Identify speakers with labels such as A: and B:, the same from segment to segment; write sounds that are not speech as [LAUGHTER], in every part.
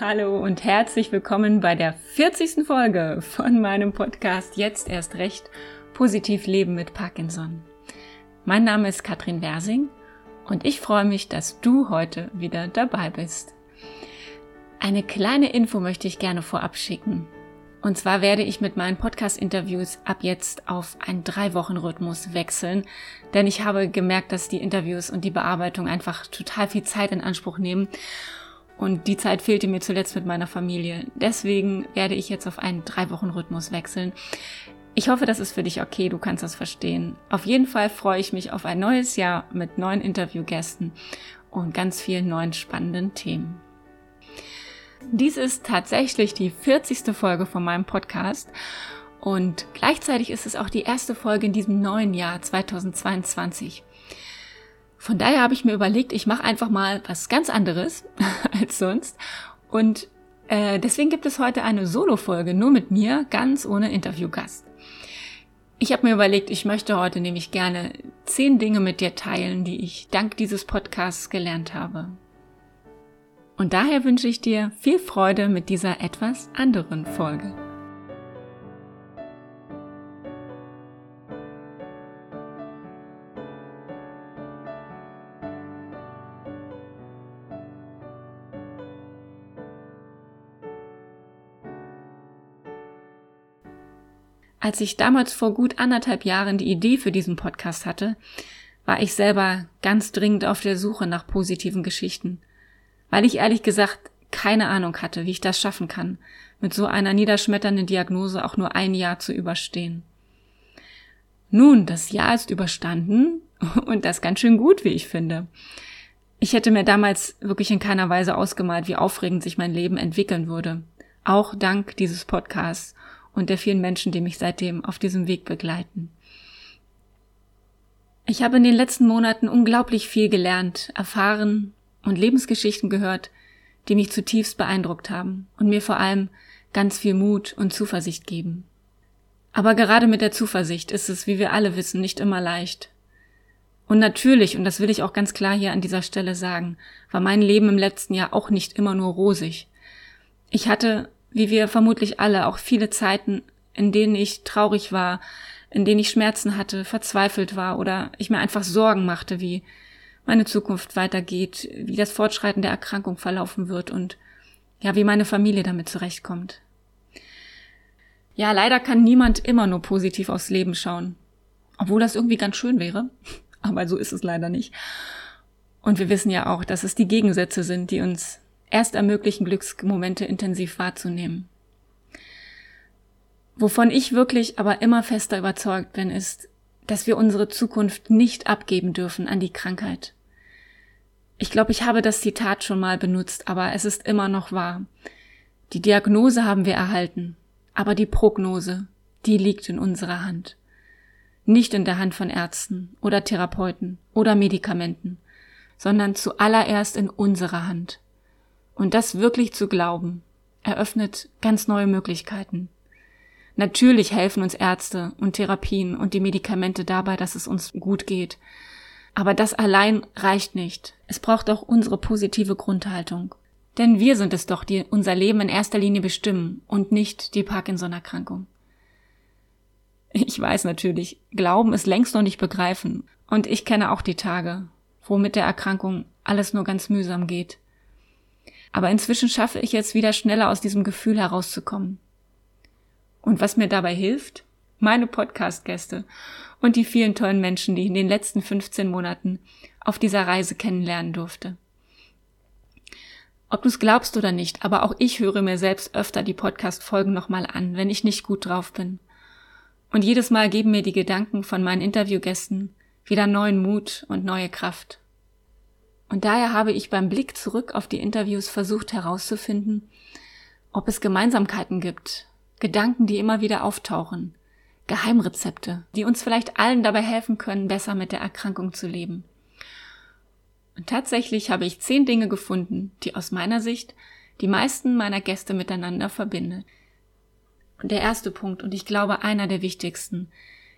A: Hallo und herzlich willkommen bei der 40. Folge von meinem Podcast Jetzt erst recht positiv leben mit Parkinson. Mein Name ist Katrin Wersing und ich freue mich, dass du heute wieder dabei bist. Eine kleine Info möchte ich gerne vorab schicken. Und zwar werde ich mit meinen Podcast-Interviews ab jetzt auf einen Drei-Wochen-Rhythmus wechseln, denn ich habe gemerkt, dass die Interviews und die Bearbeitung einfach total viel Zeit in Anspruch nehmen und die Zeit fehlte mir zuletzt mit meiner Familie. Deswegen werde ich jetzt auf einen Drei-Wochen-Rhythmus wechseln. Ich hoffe, das ist für dich okay, du kannst das verstehen. Auf jeden Fall freue ich mich auf ein neues Jahr mit neuen Interviewgästen und ganz vielen neuen spannenden Themen. Dies ist tatsächlich die 40. Folge von meinem Podcast und gleichzeitig ist es auch die erste Folge in diesem neuen Jahr 2022. Von daher habe ich mir überlegt, ich mache einfach mal was ganz anderes [LAUGHS] als sonst. Und äh, deswegen gibt es heute eine Solo-Folge nur mit mir, ganz ohne Interviewgast. Ich habe mir überlegt, ich möchte heute nämlich gerne zehn Dinge mit dir teilen, die ich dank dieses Podcasts gelernt habe. Und daher wünsche ich dir viel Freude mit dieser etwas anderen Folge. Als ich damals vor gut anderthalb Jahren die Idee für diesen Podcast hatte, war ich selber ganz dringend auf der Suche nach positiven Geschichten, weil ich ehrlich gesagt keine Ahnung hatte, wie ich das schaffen kann, mit so einer niederschmetternden Diagnose auch nur ein Jahr zu überstehen. Nun, das Jahr ist überstanden [LAUGHS] und das ganz schön gut, wie ich finde. Ich hätte mir damals wirklich in keiner Weise ausgemalt, wie aufregend sich mein Leben entwickeln würde. Auch dank dieses Podcasts und der vielen Menschen, die mich seitdem auf diesem Weg begleiten. Ich habe in den letzten Monaten unglaublich viel gelernt, erfahren und Lebensgeschichten gehört, die mich zutiefst beeindruckt haben und mir vor allem ganz viel Mut und Zuversicht geben. Aber gerade mit der Zuversicht ist es, wie wir alle wissen, nicht immer leicht. Und natürlich, und das will ich auch ganz klar hier an dieser Stelle sagen, war mein Leben im letzten Jahr auch nicht immer nur rosig. Ich hatte wie wir vermutlich alle, auch viele Zeiten, in denen ich traurig war, in denen ich Schmerzen hatte, verzweifelt war oder ich mir einfach Sorgen machte, wie meine Zukunft weitergeht, wie das Fortschreiten der Erkrankung verlaufen wird und ja, wie meine Familie damit zurechtkommt. Ja, leider kann niemand immer nur positiv aufs Leben schauen. Obwohl das irgendwie ganz schön wäre. [LAUGHS] Aber so ist es leider nicht. Und wir wissen ja auch, dass es die Gegensätze sind, die uns erst ermöglichen, Glücksmomente intensiv wahrzunehmen. Wovon ich wirklich aber immer fester überzeugt bin, ist, dass wir unsere Zukunft nicht abgeben dürfen an die Krankheit. Ich glaube, ich habe das Zitat schon mal benutzt, aber es ist immer noch wahr. Die Diagnose haben wir erhalten, aber die Prognose, die liegt in unserer Hand. Nicht in der Hand von Ärzten oder Therapeuten oder Medikamenten, sondern zuallererst in unserer Hand. Und das wirklich zu glauben, eröffnet ganz neue Möglichkeiten. Natürlich helfen uns Ärzte und Therapien und die Medikamente dabei, dass es uns gut geht. Aber das allein reicht nicht. Es braucht auch unsere positive Grundhaltung. Denn wir sind es doch, die unser Leben in erster Linie bestimmen und nicht die Parkinson-Erkrankung. Ich weiß natürlich, Glauben ist längst noch nicht begreifen. Und ich kenne auch die Tage, wo mit der Erkrankung alles nur ganz mühsam geht. Aber inzwischen schaffe ich jetzt wieder schneller aus diesem Gefühl herauszukommen. Und was mir dabei hilft? Meine Podcast-Gäste und die vielen tollen Menschen, die ich in den letzten 15 Monaten auf dieser Reise kennenlernen durfte. Ob du es glaubst oder nicht, aber auch ich höre mir selbst öfter die Podcast-Folgen nochmal an, wenn ich nicht gut drauf bin. Und jedes Mal geben mir die Gedanken von meinen Interviewgästen wieder neuen Mut und neue Kraft. Und daher habe ich beim Blick zurück auf die Interviews versucht herauszufinden, ob es Gemeinsamkeiten gibt, Gedanken, die immer wieder auftauchen, Geheimrezepte, die uns vielleicht allen dabei helfen können, besser mit der Erkrankung zu leben. Und tatsächlich habe ich zehn Dinge gefunden, die aus meiner Sicht die meisten meiner Gäste miteinander verbindet. Und der erste Punkt, und ich glaube einer der wichtigsten,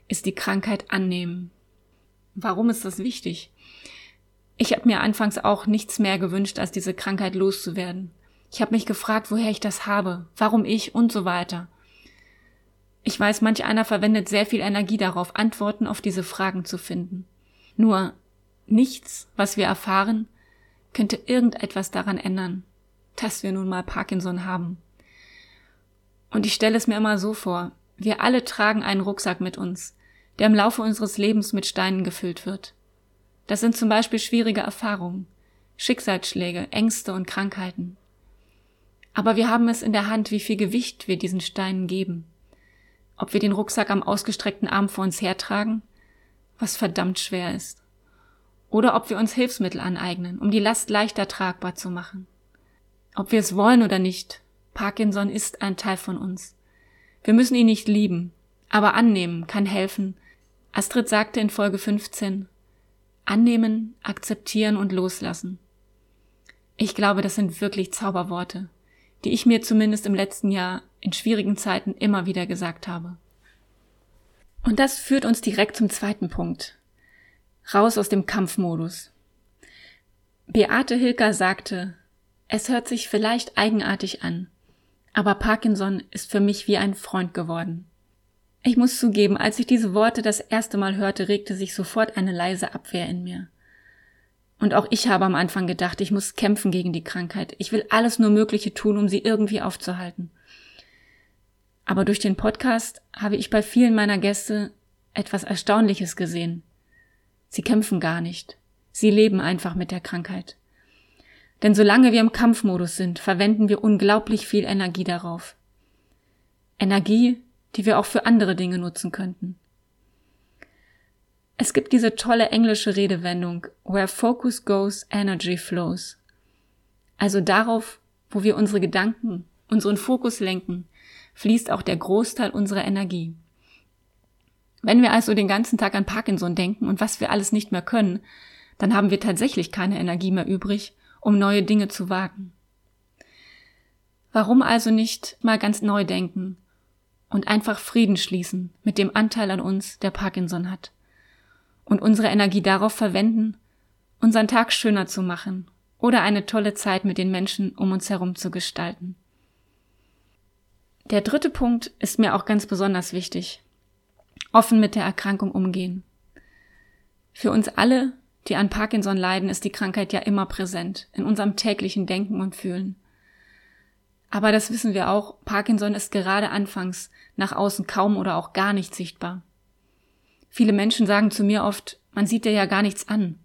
A: ist die Krankheit annehmen. Warum ist das wichtig? Ich habe mir anfangs auch nichts mehr gewünscht, als diese Krankheit loszuwerden. Ich habe mich gefragt, woher ich das habe, warum ich und so weiter. Ich weiß, manch einer verwendet sehr viel Energie darauf, Antworten auf diese Fragen zu finden. Nur nichts, was wir erfahren, könnte irgendetwas daran ändern, dass wir nun mal Parkinson haben. Und ich stelle es mir immer so vor, wir alle tragen einen Rucksack mit uns, der im Laufe unseres Lebens mit Steinen gefüllt wird. Das sind zum Beispiel schwierige Erfahrungen, Schicksalsschläge, Ängste und Krankheiten. Aber wir haben es in der Hand, wie viel Gewicht wir diesen Steinen geben. Ob wir den Rucksack am ausgestreckten Arm vor uns hertragen, was verdammt schwer ist. Oder ob wir uns Hilfsmittel aneignen, um die Last leichter tragbar zu machen. Ob wir es wollen oder nicht, Parkinson ist ein Teil von uns. Wir müssen ihn nicht lieben, aber annehmen kann helfen. Astrid sagte in Folge 15, annehmen, akzeptieren und loslassen. Ich glaube, das sind wirklich Zauberworte die ich mir zumindest im letzten Jahr in schwierigen Zeiten immer wieder gesagt habe. Und das führt uns direkt zum zweiten Punkt. Raus aus dem Kampfmodus. Beate Hilker sagte, es hört sich vielleicht eigenartig an, aber Parkinson ist für mich wie ein Freund geworden. Ich muss zugeben, als ich diese Worte das erste Mal hörte, regte sich sofort eine leise Abwehr in mir. Und auch ich habe am Anfang gedacht, ich muss kämpfen gegen die Krankheit. Ich will alles nur Mögliche tun, um sie irgendwie aufzuhalten. Aber durch den Podcast habe ich bei vielen meiner Gäste etwas Erstaunliches gesehen. Sie kämpfen gar nicht. Sie leben einfach mit der Krankheit. Denn solange wir im Kampfmodus sind, verwenden wir unglaublich viel Energie darauf. Energie, die wir auch für andere Dinge nutzen könnten. Es gibt diese tolle englische Redewendung, where focus goes, energy flows. Also darauf, wo wir unsere Gedanken, unseren Fokus lenken, fließt auch der Großteil unserer Energie. Wenn wir also den ganzen Tag an Parkinson denken und was wir alles nicht mehr können, dann haben wir tatsächlich keine Energie mehr übrig, um neue Dinge zu wagen. Warum also nicht mal ganz neu denken und einfach Frieden schließen mit dem Anteil an uns, der Parkinson hat? und unsere Energie darauf verwenden, unseren Tag schöner zu machen oder eine tolle Zeit mit den Menschen um uns herum zu gestalten. Der dritte Punkt ist mir auch ganz besonders wichtig. Offen mit der Erkrankung umgehen. Für uns alle, die an Parkinson leiden, ist die Krankheit ja immer präsent in unserem täglichen Denken und Fühlen. Aber das wissen wir auch, Parkinson ist gerade anfangs nach außen kaum oder auch gar nicht sichtbar. Viele Menschen sagen zu mir oft, man sieht dir ja gar nichts an.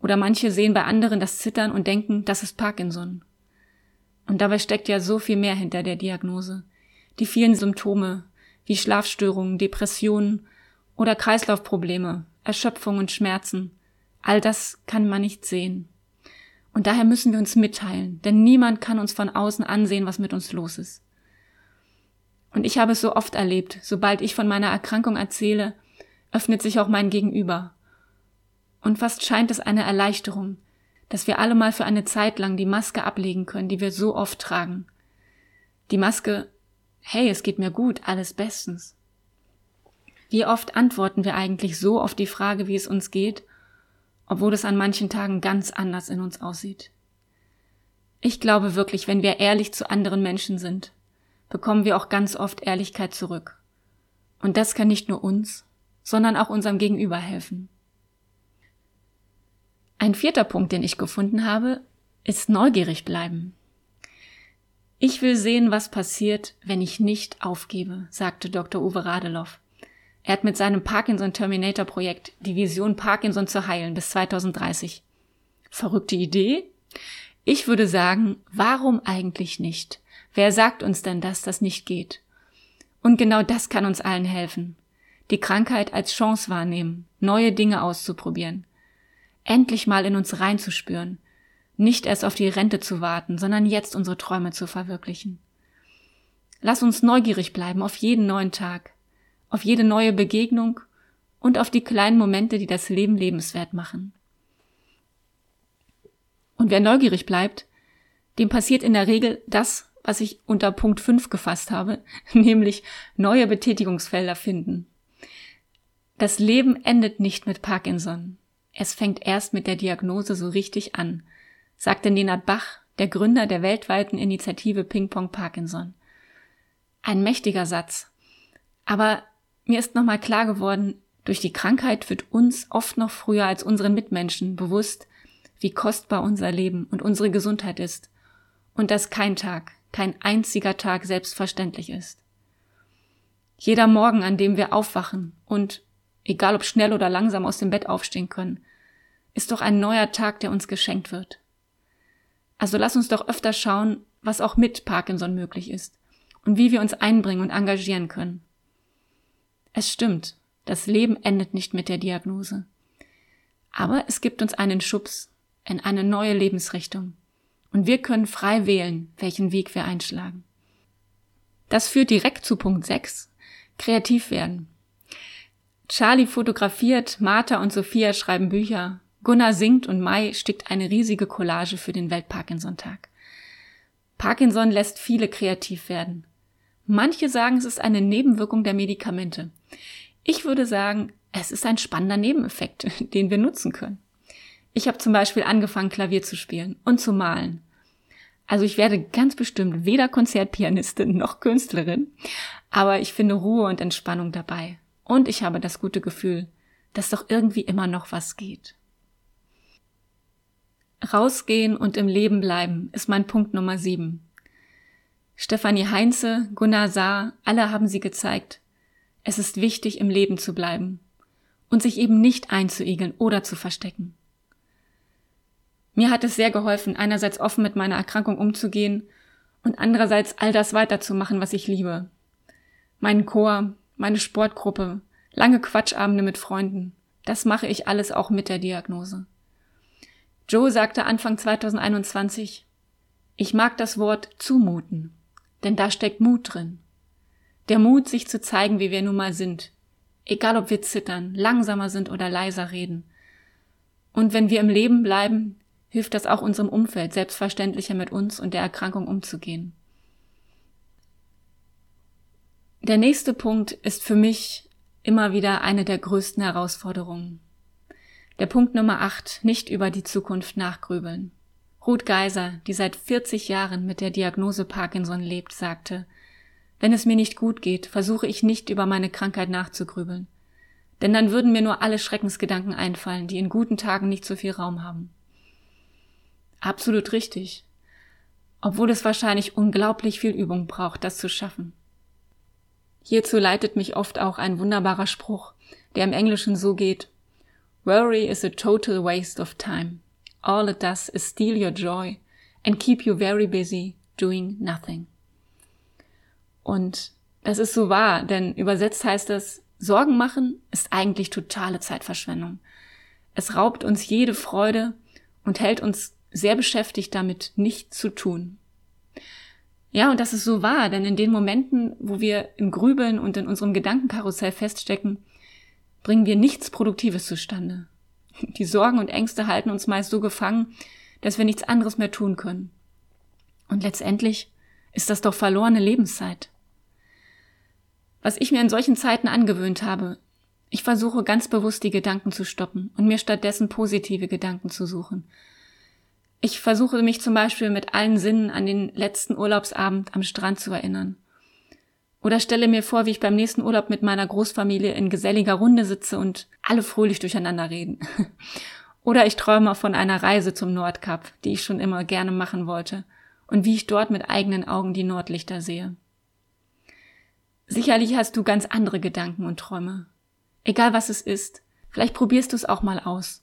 A: Oder manche sehen bei anderen das Zittern und denken, das ist Parkinson. Und dabei steckt ja so viel mehr hinter der Diagnose. Die vielen Symptome, wie Schlafstörungen, Depressionen oder Kreislaufprobleme, Erschöpfung und Schmerzen. All das kann man nicht sehen. Und daher müssen wir uns mitteilen, denn niemand kann uns von außen ansehen, was mit uns los ist. Und ich habe es so oft erlebt, sobald ich von meiner Erkrankung erzähle, öffnet sich auch mein Gegenüber. Und fast scheint es eine Erleichterung, dass wir alle mal für eine Zeit lang die Maske ablegen können, die wir so oft tragen. Die Maske, hey, es geht mir gut, alles bestens. Wie oft antworten wir eigentlich so auf die Frage, wie es uns geht, obwohl es an manchen Tagen ganz anders in uns aussieht? Ich glaube wirklich, wenn wir ehrlich zu anderen Menschen sind, bekommen wir auch ganz oft Ehrlichkeit zurück. Und das kann nicht nur uns, sondern auch unserem Gegenüber helfen. Ein vierter Punkt, den ich gefunden habe, ist neugierig bleiben. Ich will sehen, was passiert, wenn ich nicht aufgebe, sagte Dr. Uwe Radeloff. Er hat mit seinem Parkinson Terminator Projekt die Vision Parkinson zu heilen bis 2030. Verrückte Idee? Ich würde sagen, warum eigentlich nicht? Wer sagt uns denn, dass das nicht geht? Und genau das kann uns allen helfen die Krankheit als Chance wahrnehmen, neue Dinge auszuprobieren, endlich mal in uns reinzuspüren, nicht erst auf die Rente zu warten, sondern jetzt unsere Träume zu verwirklichen. Lass uns neugierig bleiben auf jeden neuen Tag, auf jede neue Begegnung und auf die kleinen Momente, die das Leben lebenswert machen. Und wer neugierig bleibt, dem passiert in der Regel das, was ich unter Punkt 5 gefasst habe, [LAUGHS] nämlich neue Betätigungsfelder finden. Das Leben endet nicht mit Parkinson. Es fängt erst mit der Diagnose so richtig an, sagte Nenad Bach, der Gründer der weltweiten Initiative Ping Pong Parkinson. Ein mächtiger Satz. Aber mir ist nochmal klar geworden, durch die Krankheit wird uns oft noch früher als unseren Mitmenschen bewusst, wie kostbar unser Leben und unsere Gesundheit ist und dass kein Tag, kein einziger Tag selbstverständlich ist. Jeder Morgen, an dem wir aufwachen und, egal ob schnell oder langsam aus dem Bett aufstehen können, ist doch ein neuer Tag, der uns geschenkt wird. Also lass uns doch öfter schauen, was auch mit Parkinson möglich ist und wie wir uns einbringen und engagieren können. Es stimmt, das Leben endet nicht mit der Diagnose. Aber es gibt uns einen Schubs in eine neue Lebensrichtung. Und wir können frei wählen, welchen Weg wir einschlagen. Das führt direkt zu Punkt 6. Kreativ werden. Charlie fotografiert, Martha und Sophia schreiben Bücher, Gunnar singt und Mai stickt eine riesige Collage für den Welt-Parkinson-Tag. Parkinson lässt viele kreativ werden. Manche sagen, es ist eine Nebenwirkung der Medikamente. Ich würde sagen, es ist ein spannender Nebeneffekt, [LAUGHS] den wir nutzen können. Ich habe zum Beispiel angefangen, Klavier zu spielen und zu malen. Also ich werde ganz bestimmt weder Konzertpianistin [LAUGHS] noch Künstlerin, aber ich finde Ruhe und Entspannung dabei. Und ich habe das gute Gefühl, dass doch irgendwie immer noch was geht. Rausgehen und im Leben bleiben ist mein Punkt Nummer sieben. Stefanie Heinze, Gunnar Saar, alle haben sie gezeigt. Es ist wichtig, im Leben zu bleiben und sich eben nicht einzuigeln oder zu verstecken. Mir hat es sehr geholfen, einerseits offen mit meiner Erkrankung umzugehen und andererseits all das weiterzumachen, was ich liebe. Meinen Chor, meine Sportgruppe, lange Quatschabende mit Freunden, das mache ich alles auch mit der Diagnose. Joe sagte Anfang 2021, ich mag das Wort zumuten, denn da steckt Mut drin. Der Mut, sich zu zeigen, wie wir nun mal sind, egal ob wir zittern, langsamer sind oder leiser reden. Und wenn wir im Leben bleiben, hilft das auch unserem Umfeld, selbstverständlicher mit uns und der Erkrankung umzugehen. Der nächste Punkt ist für mich immer wieder eine der größten Herausforderungen. Der Punkt Nummer 8, nicht über die Zukunft nachgrübeln. Ruth Geiser, die seit 40 Jahren mit der Diagnose Parkinson lebt, sagte, wenn es mir nicht gut geht, versuche ich nicht über meine Krankheit nachzugrübeln. Denn dann würden mir nur alle Schreckensgedanken einfallen, die in guten Tagen nicht so viel Raum haben. Absolut richtig. Obwohl es wahrscheinlich unglaublich viel Übung braucht, das zu schaffen. Hierzu leitet mich oft auch ein wunderbarer Spruch, der im Englischen so geht, Worry is a total waste of time. All it does is steal your joy and keep you very busy doing nothing. Und das ist so wahr, denn übersetzt heißt es, Sorgen machen ist eigentlich totale Zeitverschwendung. Es raubt uns jede Freude und hält uns sehr beschäftigt damit, nichts zu tun. Ja, und das ist so wahr, denn in den Momenten, wo wir im Grübeln und in unserem Gedankenkarussell feststecken, bringen wir nichts Produktives zustande. [LAUGHS] Die Sorgen und Ängste halten uns meist so gefangen, dass wir nichts anderes mehr tun können. Und letztendlich ist das doch verlorene Lebenszeit. Was ich mir in solchen Zeiten angewöhnt habe, ich versuche ganz bewusst die Gedanken zu stoppen und mir stattdessen positive Gedanken zu suchen. Ich versuche mich zum Beispiel mit allen Sinnen an den letzten Urlaubsabend am Strand zu erinnern oder stelle mir vor, wie ich beim nächsten Urlaub mit meiner Großfamilie in geselliger Runde sitze und alle fröhlich durcheinander reden. [LAUGHS] Oder ich träume von einer Reise zum Nordkap, die ich schon immer gerne machen wollte, und wie ich dort mit eigenen Augen die Nordlichter sehe. Sicherlich hast du ganz andere Gedanken und Träume. Egal was es ist, vielleicht probierst du es auch mal aus.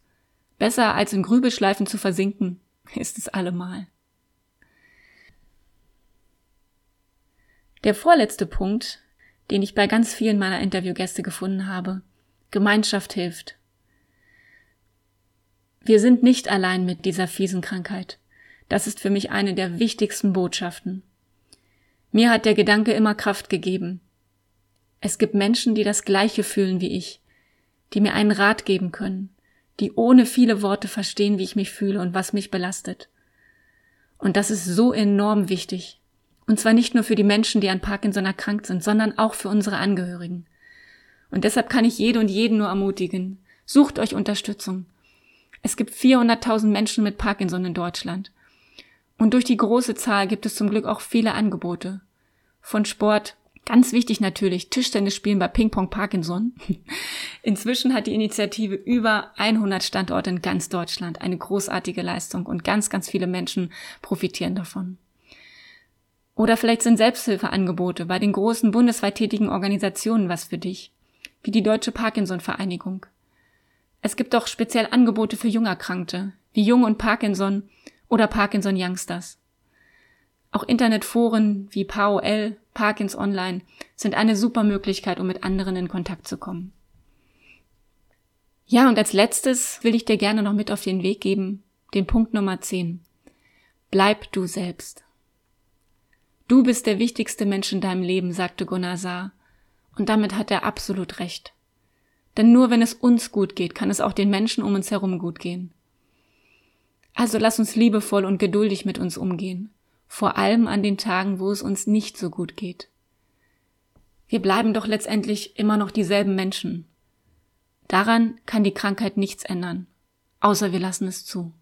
A: Besser als in Grübelschleifen zu versinken, [LAUGHS] ist es allemal. Der vorletzte Punkt, den ich bei ganz vielen meiner Interviewgäste gefunden habe. Gemeinschaft hilft. Wir sind nicht allein mit dieser fiesen Krankheit. Das ist für mich eine der wichtigsten Botschaften. Mir hat der Gedanke immer Kraft gegeben. Es gibt Menschen, die das Gleiche fühlen wie ich, die mir einen Rat geben können, die ohne viele Worte verstehen, wie ich mich fühle und was mich belastet. Und das ist so enorm wichtig. Und zwar nicht nur für die Menschen, die an Parkinson erkrankt sind, sondern auch für unsere Angehörigen. Und deshalb kann ich jede und jeden nur ermutigen. Sucht euch Unterstützung. Es gibt 400.000 Menschen mit Parkinson in Deutschland. Und durch die große Zahl gibt es zum Glück auch viele Angebote. Von Sport, ganz wichtig natürlich, Tischtennis spielen bei Ping Pong Parkinson. [LAUGHS] Inzwischen hat die Initiative über 100 Standorte in ganz Deutschland, eine großartige Leistung und ganz, ganz viele Menschen profitieren davon. Oder vielleicht sind Selbsthilfeangebote bei den großen bundesweit tätigen Organisationen was für dich, wie die Deutsche Parkinson-Vereinigung. Es gibt auch speziell Angebote für Jungerkrankte, wie Jung und Parkinson oder Parkinson Youngsters. Auch Internetforen wie PAOL, Parkins Online sind eine super Möglichkeit, um mit anderen in Kontakt zu kommen. Ja, und als letztes will ich dir gerne noch mit auf den Weg geben, den Punkt Nummer 10. Bleib du selbst. Du bist der wichtigste Mensch in deinem Leben, sagte Gunnar Saar. Und damit hat er absolut recht. Denn nur wenn es uns gut geht, kann es auch den Menschen um uns herum gut gehen. Also lass uns liebevoll und geduldig mit uns umgehen, vor allem an den Tagen, wo es uns nicht so gut geht. Wir bleiben doch letztendlich immer noch dieselben Menschen. Daran kann die Krankheit nichts ändern, außer wir lassen es zu.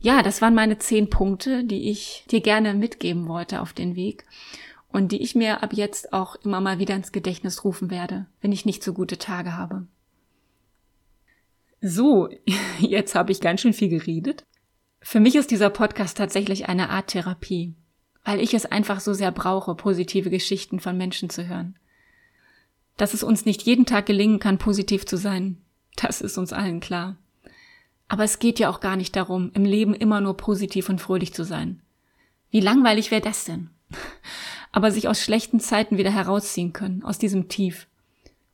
A: Ja, das waren meine zehn Punkte, die ich dir gerne mitgeben wollte auf den Weg und die ich mir ab jetzt auch immer mal wieder ins Gedächtnis rufen werde, wenn ich nicht so gute Tage habe. So, [LAUGHS] jetzt habe ich ganz schön viel geredet. Für mich ist dieser Podcast tatsächlich eine Art Therapie, weil ich es einfach so sehr brauche, positive Geschichten von Menschen zu hören. Dass es uns nicht jeden Tag gelingen kann, positiv zu sein, das ist uns allen klar. Aber es geht ja auch gar nicht darum, im Leben immer nur positiv und fröhlich zu sein. Wie langweilig wäre das denn? [LAUGHS] Aber sich aus schlechten Zeiten wieder herausziehen können, aus diesem Tief.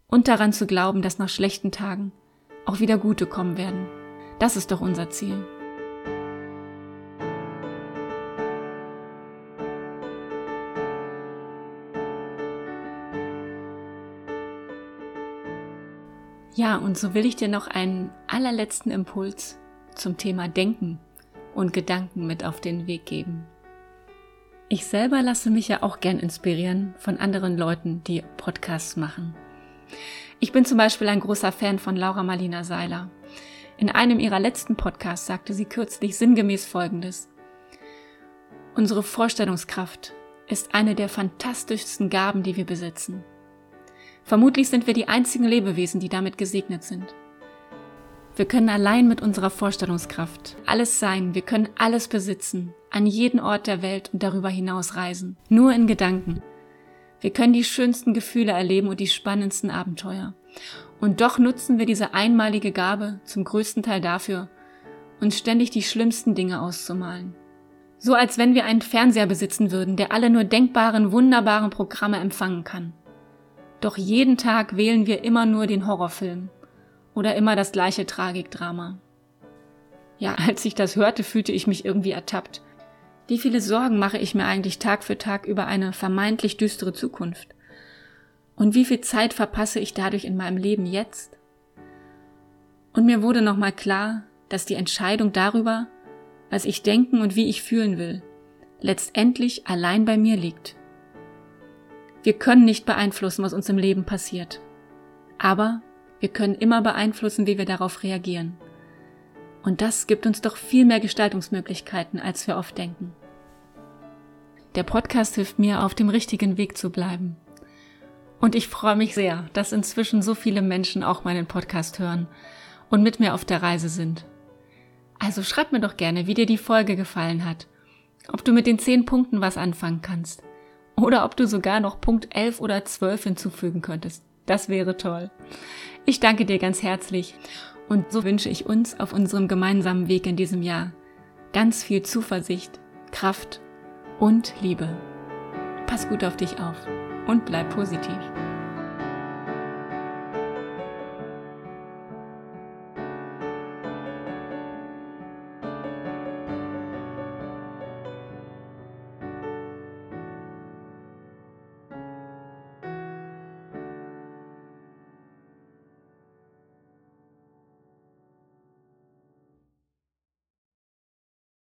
A: Und daran zu glauben, dass nach schlechten Tagen auch wieder gute kommen werden. Das ist doch unser Ziel. Ja, und so will ich dir noch einen allerletzten Impuls zum Thema Denken und Gedanken mit auf den Weg geben. Ich selber lasse mich ja auch gern inspirieren von anderen Leuten, die Podcasts machen. Ich bin zum Beispiel ein großer Fan von Laura Marlina Seiler. In einem ihrer letzten Podcasts sagte sie kürzlich sinngemäß Folgendes. Unsere Vorstellungskraft ist eine der fantastischsten Gaben, die wir besitzen. Vermutlich sind wir die einzigen Lebewesen, die damit gesegnet sind. Wir können allein mit unserer Vorstellungskraft alles sein, wir können alles besitzen, an jeden Ort der Welt und darüber hinaus reisen, nur in Gedanken. Wir können die schönsten Gefühle erleben und die spannendsten Abenteuer. Und doch nutzen wir diese einmalige Gabe zum größten Teil dafür, uns ständig die schlimmsten Dinge auszumalen. So als wenn wir einen Fernseher besitzen würden, der alle nur denkbaren, wunderbaren Programme empfangen kann. Doch jeden Tag wählen wir immer nur den Horrorfilm oder immer das gleiche Tragikdrama. Ja, [LAUGHS] als ich das hörte, fühlte ich mich irgendwie ertappt. Wie viele Sorgen mache ich mir eigentlich Tag für Tag über eine vermeintlich düstere Zukunft? Und wie viel Zeit verpasse ich dadurch in meinem Leben jetzt? Und mir wurde nochmal klar, dass die Entscheidung darüber, was ich denken und wie ich fühlen will, letztendlich allein bei mir liegt. Wir können nicht beeinflussen, was uns im Leben passiert. Aber wir können immer beeinflussen, wie wir darauf reagieren. Und das gibt uns doch viel mehr Gestaltungsmöglichkeiten, als wir oft denken. Der Podcast hilft mir, auf dem richtigen Weg zu bleiben. Und ich freue mich sehr, dass inzwischen so viele Menschen auch meinen Podcast hören und mit mir auf der Reise sind. Also schreib mir doch gerne, wie dir die Folge gefallen hat, ob du mit den zehn Punkten was anfangen kannst oder ob du sogar noch Punkt 11 oder 12 hinzufügen könntest. Das wäre toll. Ich danke dir ganz herzlich und so wünsche ich uns auf unserem gemeinsamen Weg in diesem Jahr ganz viel Zuversicht, Kraft und Liebe. Pass gut auf dich auf und bleib positiv.